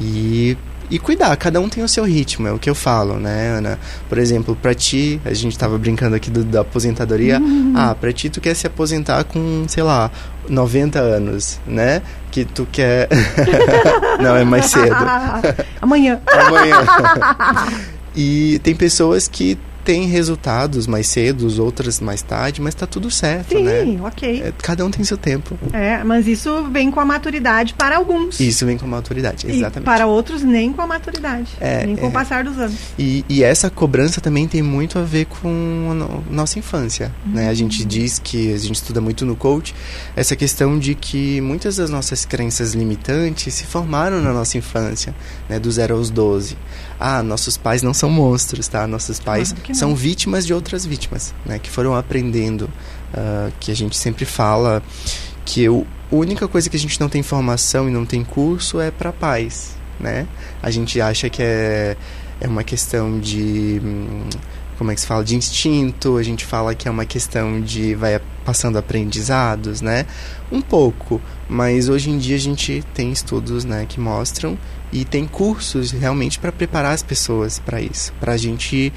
E e cuidar, cada um tem o seu ritmo, é o que eu falo, né, Ana? Por exemplo, pra ti, a gente tava brincando aqui do- da aposentadoria. Uhum. Ah, pra ti tu quer se aposentar com, sei lá, 90 anos, né? Que tu quer. *laughs* Não, é mais cedo. *laughs* Amanhã. Amanhã. E tem pessoas que têm resultados mais cedo, outras mais tarde, mas tá tudo certo, Sim, né? ok. É, Cada um tem seu tempo. É, mas isso vem com a maturidade para alguns. Isso vem com uma autoridade, E exatamente. para outros, nem com a maturidade. É, nem com o é. passar dos anos. E, e essa cobrança também tem muito a ver com a no- nossa infância, né? A gente diz que a gente estuda muito no coach essa questão de que muitas das nossas crenças limitantes se formaram na nossa infância, né? Do zero aos 12. Ah, nossos pais não são monstros, tá? Nossos pais Claro são vítimas de outras vítimas, né? Que foram aprendendo, ah, que a gente sempre fala que a única coisa que a gente não tem formação e não tem curso é para pais, né? A gente acha que é, é uma questão de hum, como é que se fala de instinto, a gente fala que é uma questão de vai passando aprendizados, né? Um pouco, mas hoje em dia a gente tem estudos, né, que mostram e tem cursos realmente para preparar as pessoas para isso, para a gente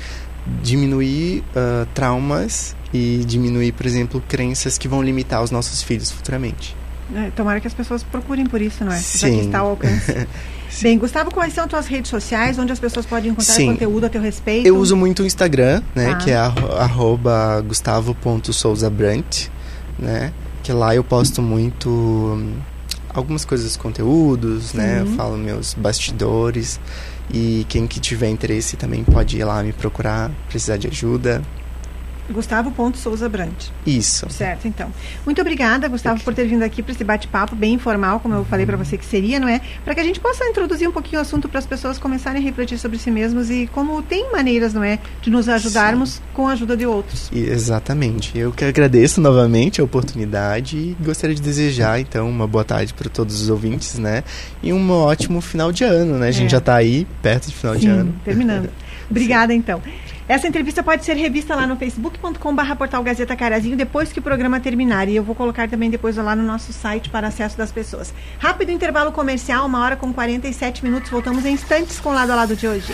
diminuir ah, traumas e diminuir, por exemplo, crenças que vão limitar os nossos filhos futuramente. É, tomara que as pessoas procurem por isso, não é? Já Sim. que está ao alcance. *laughs* Bem, Gustavo, quais são as tuas redes sociais, onde as pessoas podem encontrar Sim. conteúdo a teu respeito? Eu uso muito o Instagram, né? Tá. Que é arroba gustavo.souzabrandt, né? Que lá eu posto muito algumas coisas, conteúdos, né? Eu Sim. falo meus bastidores. E quem que tiver interesse também pode ir lá me procurar, precisar de ajuda. Gustavo.souza Brant. Isso. Certo, então. Muito obrigada, Gustavo, por ter vindo aqui para esse bate-papo bem informal, como eu falei para você que seria, não é? Para que a gente possa introduzir um pouquinho o assunto para as pessoas começarem a refletir sobre si mesmos e como tem maneiras, não é, de nos ajudarmos com a ajuda de outros. E- exatamente. Eu que agradeço novamente a oportunidade e gostaria de desejar, então, uma boa tarde para todos os ouvintes, né? E um ótimo final de ano, né? A gente É. já está aí perto de final de Sim, ano. terminando. *laughs* Obrigada, então. Essa entrevista pode ser revista lá no facebook.com.br portal Gazeta Carazinho depois que o programa terminar. E eu vou colocar também depois lá no nosso site para acesso das pessoas. Rápido intervalo comercial, uma hora com 47 minutos. Voltamos em instantes com o lado a lado de hoje.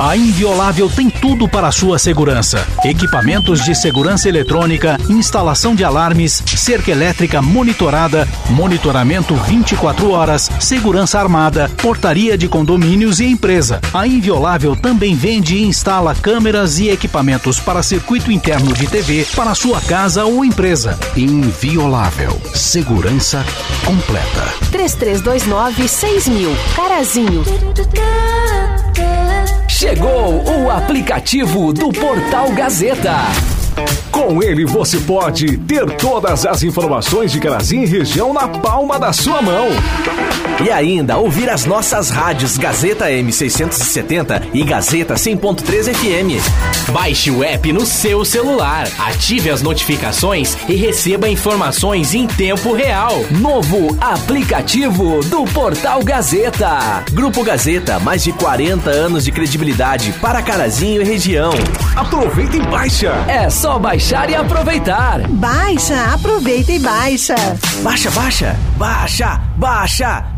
A Inviolável tem tudo para a sua segurança: equipamentos de segurança eletrônica, instalação de alarmes, cerca elétrica monitorada, monitoramento 24 horas, segurança armada, portaria de condomínios e empresa. A Inviolável também vende e instala câmeras e equipamentos para circuito interno de TV para sua casa ou empresa. Inviolável. Segurança completa. 3329 6000. Carazinho. Chegou o aplicativo do Portal Gazeta. Com ele você pode ter todas as informações de Carazinho e região na palma da sua mão. E ainda ouvir as nossas rádios Gazeta M670 e Gazeta 100.3 FM. Baixe o app no seu celular, ative as notificações e receba informações em tempo real. Novo aplicativo do Portal Gazeta. Grupo Gazeta, mais de 40 anos de credibilidade para Carazinho e região. Aproveita e baixa. É só baixar e aproveitar. Baixa, aproveita e baixa. Baixa, baixa, baixa, baixa.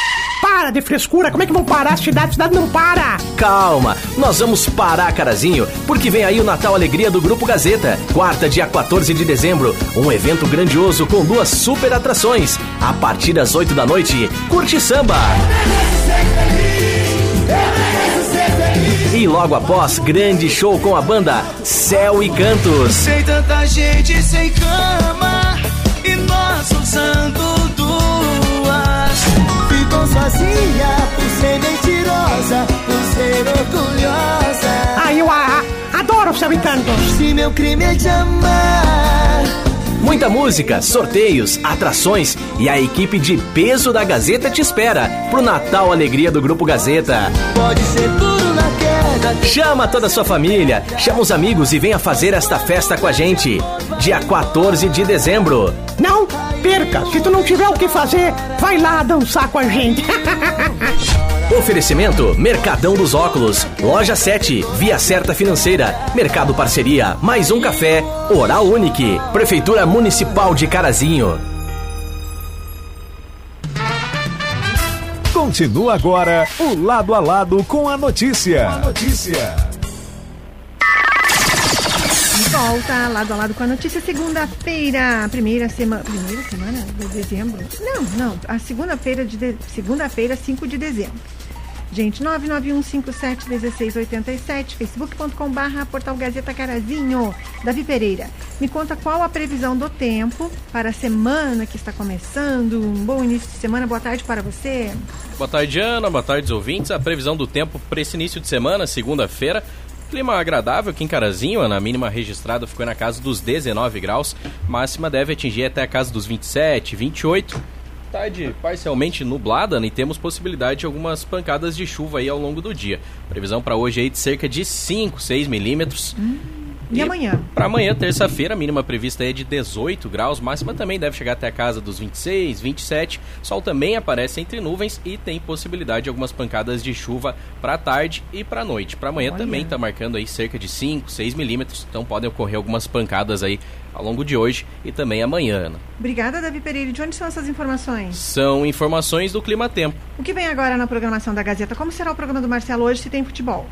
Para de frescura, como é que vão parar a cidade? A cidade não para! Calma, nós vamos parar, Carazinho, porque vem aí o Natal Alegria do Grupo Gazeta. Quarta, dia 14 de dezembro, um evento grandioso com duas super atrações. A partir das 8 da noite, curte samba! E logo após, grande show com a banda Céu e Cantos. Sei tanta gente sem cama e nós usando sozinha por ser mentirosa, por ser orgulhosa. Ah, eu a, a- adoro o Céu e Cantos. Se meu crime é te amar. Muita música, sorteios, atrações e a equipe de peso da Gazeta te espera pro Natal Alegria do Grupo Gazeta. Pode ser duro na queda. Chama toda a sua família, chama os amigos e venha fazer esta festa com a gente. Dia 14 de dezembro. Não perca, se tu não tiver o que fazer, vai lá dançar com a gente. *laughs* Oferecimento Mercadão dos Óculos, Loja 7, Via Certa Financeira, Mercado Parceria, Mais um Café, Oral Unique, Prefeitura Municipal de Carazinho. Continua agora o lado a lado com a notícia. notícia. Volta, lado a lado com a notícia, segunda-feira, primeira semana, primeira semana de dezembro? Não, não, a segunda-feira de, de segunda-feira, 5 de dezembro. Gente, 991571687, facebook.com barra portal Gazeta Carazinho, Davi Pereira. Me conta qual a previsão do tempo para a semana que está começando. Um bom início de semana, boa tarde para você. Boa tarde, Ana. Boa tarde, ouvintes. A previsão do tempo para esse início de semana, segunda-feira. Clima agradável aqui em Carazinho, Ana. A mínima registrada ficou na casa dos 19 graus. Máxima deve atingir até a casa dos 27, 28. Tarde parcialmente nublada né, e temos possibilidade de algumas pancadas de chuva aí ao longo do dia. Previsão para hoje aí de cerca de 5, 6 milímetros. E, amanhã? Para amanhã, terça-feira, a mínima prevista é de 18 graus, máxima também deve chegar até a casa dos 26, 27. Sol também aparece entre nuvens e tem possibilidade de algumas pancadas de chuva para tarde e para noite. Para amanhã Olha. também está marcando aí cerca de 5, 6 milímetros, então podem ocorrer algumas pancadas aí ao longo de hoje e também amanhã. Ana. Obrigada, Davi Pereira. De onde são essas informações? São informações do Clima Tempo. O que vem agora na programação da Gazeta? Como será o programa do Marcelo hoje se tem futebol?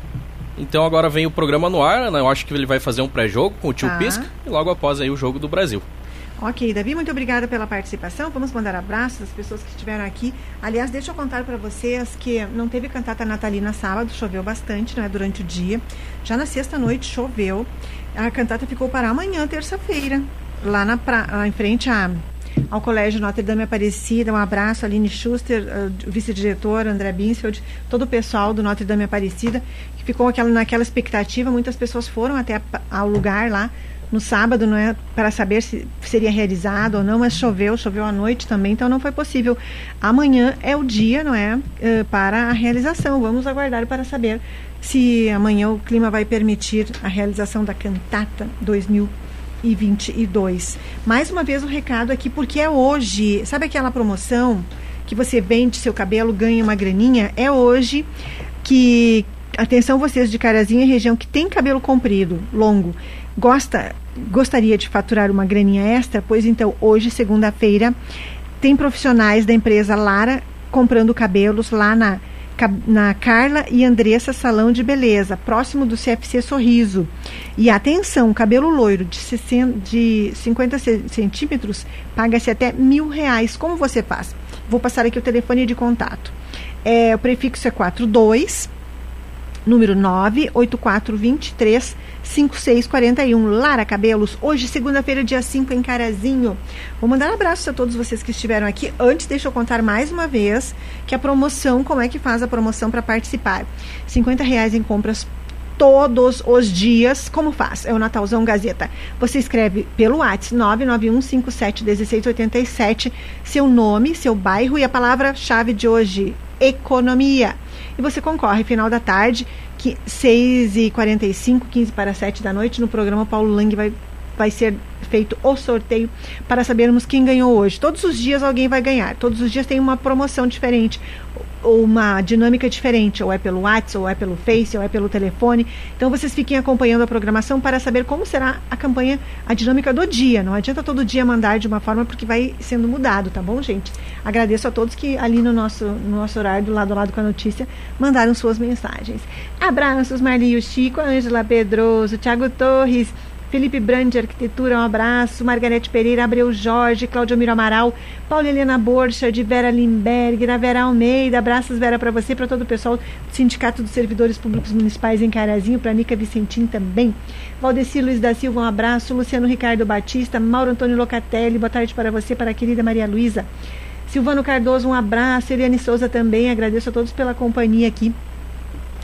Então agora vem o programa no ar, Ana. eu acho que ele vai fazer um pré-jogo com o tio Tá. Pisca e logo após aí o jogo do Brasil. Ok, Davi, muito obrigada pela participação. Vamos mandar abraços às pessoas que estiveram aqui. Aliás, deixa eu contar para vocês que não teve cantata natalina sábado, choveu bastante, não é? Durante o dia. Já na sexta-noite choveu. A cantata ficou para amanhã, terça-feira, lá na pra... lá em frente à ao Colégio Notre Dame Aparecida. Um abraço, Aline Schuster, uh, vice-diretor, André Binsfeld, todo o pessoal do Notre Dame Aparecida, que ficou aquela, naquela expectativa. Muitas pessoas foram até ao lugar lá no sábado, não é, para saber se seria realizado ou não, mas choveu, choveu à noite também, então não foi possível. Amanhã é o dia, não é, uh, para a realização. Vamos aguardar para saber se amanhã o clima vai permitir a realização da cantata 2022. Mais uma vez o recado aqui, porque é hoje. Sabe aquela promoção que você vende seu cabelo, ganha uma graninha? É hoje que. Atenção vocês de Carazinha, região que tem cabelo comprido, longo, gosta, gostaria de faturar uma graninha extra, pois então hoje, segunda-feira, tem profissionais da empresa Lara comprando cabelos lá na na Carla e Andressa Salão de Beleza, próximo do CFC Sorriso. E atenção, cabelo loiro de, 60, de 50 centímetros paga-se até mil reais. Como você faz? Vou passar aqui o telefone de contato. É, o prefixo é 42, número 98423 5641. Lara Cabelos, hoje, segunda-feira, dia 5, em Carazinho. Vou mandar um abraço a todos vocês que estiveram aqui. Antes, deixa eu contar mais uma vez que a promoção, como é que faz a promoção para participar? 50 reais em compras todos os dias. Como faz? É o Natalzão Gazeta. Você escreve pelo WhatsApp 991571687 seu nome, seu bairro e a palavra-chave de hoje, economia. E você concorre final da tarde que 6h45, 15 para 7 da noite, no programa Paulo Lang vai, vai ser feito o sorteio para sabermos quem ganhou hoje. Todos os dias alguém vai ganhar, todos os dias tem uma promoção diferente, uma dinâmica diferente, ou é pelo WhatsApp, ou é pelo Face, ou é pelo telefone. Então vocês fiquem acompanhando a programação para saber como será a campanha, a dinâmica do dia. Não adianta todo dia mandar de uma forma porque vai sendo mudado, tá bom, gente? Agradeço a todos que ali no nosso, no nosso horário, do lado a lado com a notícia, mandaram suas mensagens. Abraços, Marlinho Chico, Ângela Pedroso, Thiago Torres. Felipe Brandi, Arquitetura, um abraço. Margarete Pereira, Abreu Jorge, Cláudio Miro Amaral, Paula Helena Borcha, de Vera Limberg, da Vera Almeida. Abraços, Vera, para você para todo o pessoal do Sindicato dos Servidores Públicos Municipais em Carazinho, para Nica Vicentim também. Valdeci Luiz da Silva, um abraço. Luciano Ricardo Batista, Mauro Antônio Locatelli, boa tarde para você, para a querida Maria Luísa. Silvano Cardoso, um abraço. Eliane Souza também, agradeço a todos pela companhia aqui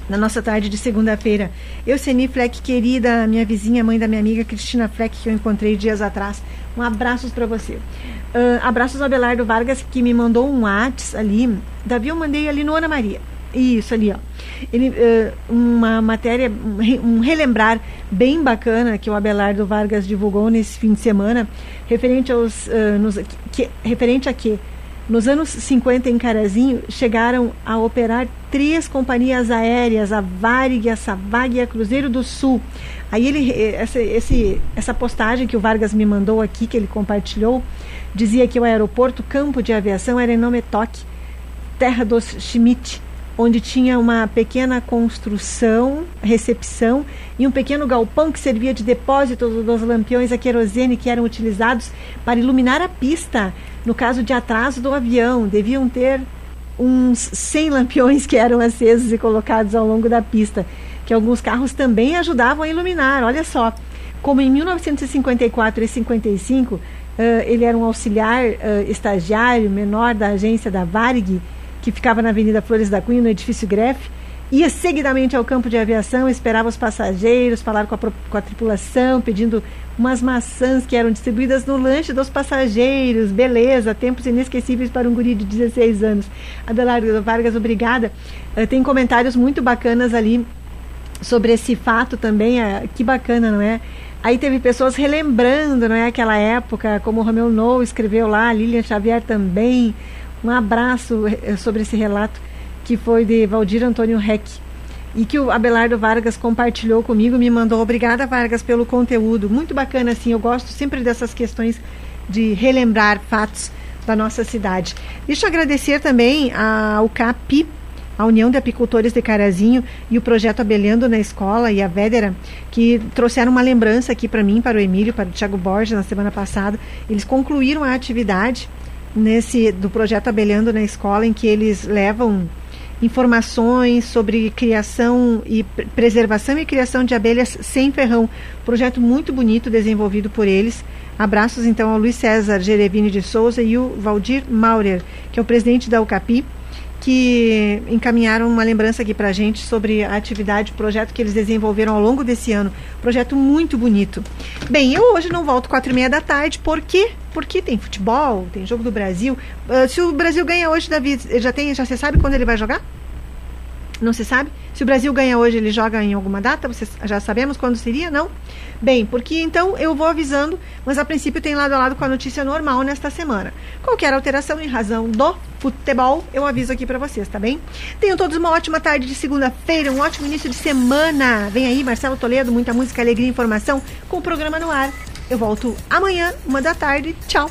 na nossa tarde de segunda-feira. Eu, Seni Fleck, querida, minha vizinha, mãe da minha amiga Cristina Fleck, que eu encontrei dias atrás. Um abraço para você. Uh, abraços ao Abelardo Vargas, que me mandou um WhatsApp ali. Davi, eu mandei ali no Ana Maria. Isso, ali, ó. Ele, uh, uma matéria, um relembrar bem bacana que o Abelardo Vargas divulgou nesse fim de semana, referente aos. Uh, nos, que, referente a quê? Nos anos 50, em Carazinho, chegaram a operar três companhias aéreas, a Varig, a Savag e a Cruzeiro do Sul. Aí ele, essa, esse, essa postagem que o Vargas me mandou aqui, que ele compartilhou, dizia que o aeroporto campo de aviação era em Nometok, terra dos Schmidt, onde tinha uma pequena construção, recepção e um pequeno galpão que servia de depósito dos lampiões a querosene que eram utilizados para iluminar a pista. No caso de atraso do avião, deviam ter uns 100 lampiões que eram acesos e colocados ao longo da pista, que alguns carros também ajudavam a iluminar. Olha só, como em 1954 e 55 uh, ele era um auxiliar uh, estagiário menor da agência da Varig, que ficava na Avenida Flores da Cunha, no edifício Grefe, ia seguidamente ao campo de aviação, esperava os passageiros, falar com a, com a tripulação, pedindo umas maçãs que eram distribuídas no lanche dos passageiros. Beleza, tempos inesquecíveis para um guri de 16 anos. Adelardo Vargas, obrigada. Uh, tem comentários muito bacanas ali sobre esse fato também. Uh, que bacana, não é? Aí teve pessoas relembrando, não é, aquela época, como o Romeu Nou escreveu lá, Lilian Xavier também. Um abraço eh, sobre esse relato que foi de Valdir Antônio Reck e que o Abelardo Vargas compartilhou comigo, me mandou obrigada Vargas pelo conteúdo, muito bacana assim, eu gosto sempre dessas questões de relembrar fatos da nossa cidade. Deixa eu agradecer também ao CAPI, a União de Apicultores de Carazinho e o projeto Abelhando na Escola e a Védera, que trouxeram uma lembrança aqui para mim, para o Emílio, para o Thiago Borges na semana passada. Eles concluíram a atividade nesse do projeto Abelhando na Escola, em que eles levam informações sobre criação e preservação e criação de abelhas sem ferrão. Projeto muito bonito desenvolvido por eles. Abraços então ao Luiz César Gerevini de Souza e o Valdir Maurer, que é o presidente da UCAPI, que encaminharam uma lembrança aqui para a gente sobre a atividade, o projeto que eles desenvolveram ao longo desse ano. Projeto muito bonito. Bem, eu hoje não volto quatro e meia da tarde, por quê? Porque tem futebol, tem jogo do Brasil. Uh, se o Brasil ganha hoje, Davi, já tem, já você sabe quando ele vai jogar? Não se sabe? Se o Brasil ganha hoje, ele joga em alguma data? Vocês já sabemos quando seria? Não? Bem, porque então eu vou avisando, mas a princípio tem lado a lado com a notícia normal nesta semana. Qualquer alteração em razão do futebol, eu aviso aqui para vocês, tá bem? Tenham todos uma ótima tarde de segunda-feira, um ótimo início de semana. Vem aí, Marcelo Toledo, muita música, alegria e informação com o programa no ar. Eu volto amanhã, uma da tarde. Tchau.